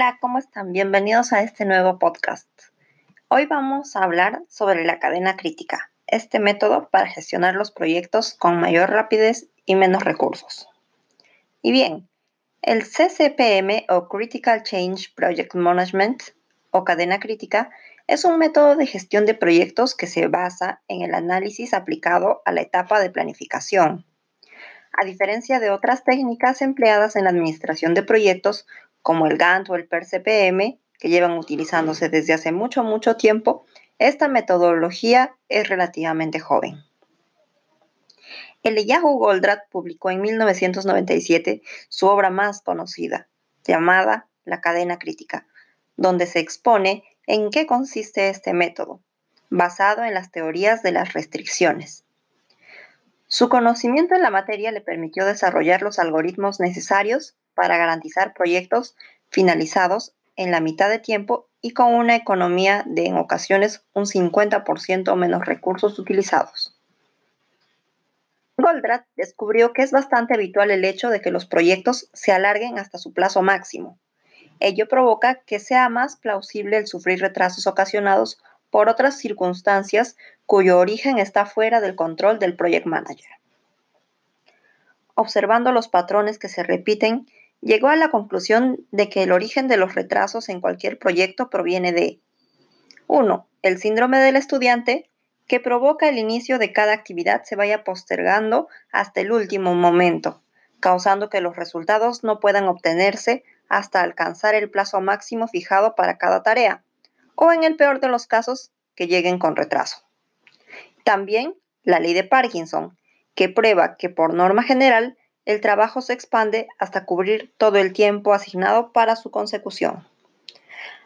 Hola, ¿cómo están? Bienvenidos a este nuevo podcast. Hoy vamos a hablar sobre la cadena crítica, este método para gestionar los proyectos con mayor rapidez y menos recursos. Y bien, el CCPM o Critical Change Project Management o cadena crítica es un método de gestión de proyectos que se basa en el análisis aplicado a la etapa de planificación. A diferencia de otras técnicas empleadas en la administración de proyectos como el Gantt o el PERCPM, que llevan utilizándose desde hace mucho, mucho tiempo, esta metodología es relativamente joven. El Yahoo Goldratt publicó en 1997 su obra más conocida, llamada La cadena crítica, donde se expone en qué consiste este método, basado en las teorías de las restricciones. Su conocimiento en la materia le permitió desarrollar los algoritmos necesarios para garantizar proyectos finalizados en la mitad de tiempo y con una economía de en ocasiones un 50% menos recursos utilizados. Goldratt descubrió que es bastante habitual el hecho de que los proyectos se alarguen hasta su plazo máximo, Ello provoca que sea más plausible el sufrir retrasos ocasionados por otras circunstancias cuyo origen está fuera del control del project manager. Observando los patrones que se repiten, llegó a la conclusión de que el origen de los retrasos en cualquier proyecto proviene de 1. El síndrome del estudiante, que provoca el inicio de cada actividad se vaya postergando hasta el último momento, causando que los resultados no puedan obtenerse hasta alcanzar el plazo máximo fijado para cada tarea, o en el peor de los casos, que lleguen con retraso. También la ley de Parkinson, que prueba que por norma general el trabajo se expande hasta cubrir todo el tiempo asignado para su consecución.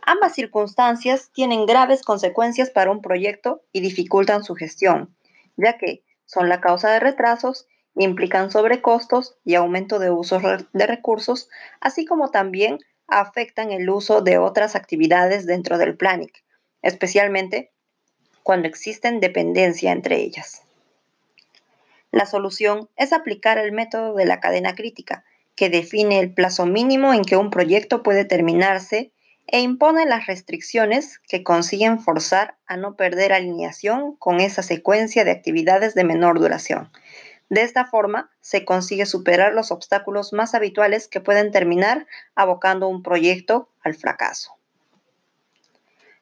Ambas circunstancias tienen graves consecuencias para un proyecto y dificultan su gestión, ya que son la causa de retrasos implican sobrecostos y aumento de uso de recursos, así como también afectan el uso de otras actividades dentro del planning, especialmente cuando existen dependencia entre ellas. La solución es aplicar el método de la cadena crítica, que define el plazo mínimo en que un proyecto puede terminarse e impone las restricciones que consiguen forzar a no perder alineación con esa secuencia de actividades de menor duración, de esta forma, se consigue superar los obstáculos más habituales que pueden terminar abocando un proyecto al fracaso.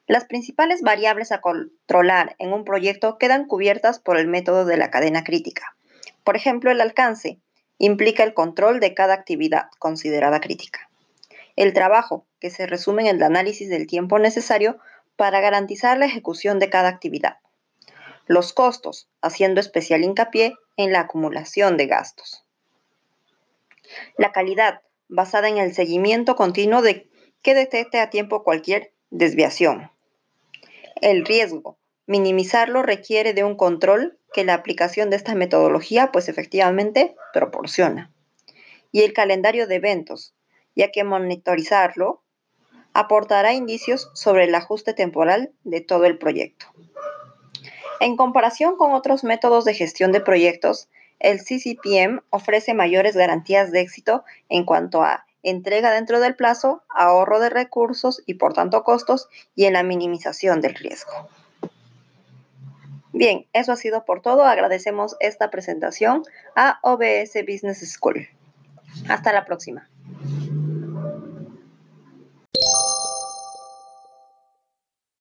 Las principales variables a controlar en un proyecto quedan cubiertas por el método de la cadena crítica. Por ejemplo, el alcance implica el control de cada actividad considerada crítica. El trabajo, que se resume en el análisis del tiempo necesario para garantizar la ejecución de cada actividad. Los costos, haciendo especial hincapié en la acumulación de gastos. La calidad, basada en el seguimiento continuo de que detecte a tiempo cualquier desviación. El riesgo, minimizarlo requiere de un control que la aplicación de esta metodología pues efectivamente proporciona. Y el calendario de eventos, ya que monitorizarlo aportará indicios sobre el ajuste temporal de todo el proyecto. En comparación con otros métodos de gestión de proyectos, el CCPM ofrece mayores garantías de éxito en cuanto a entrega dentro del plazo, ahorro de recursos y por tanto costos y en la minimización del riesgo. Bien, eso ha sido por todo. Agradecemos esta presentación a OBS Business School. Hasta la próxima.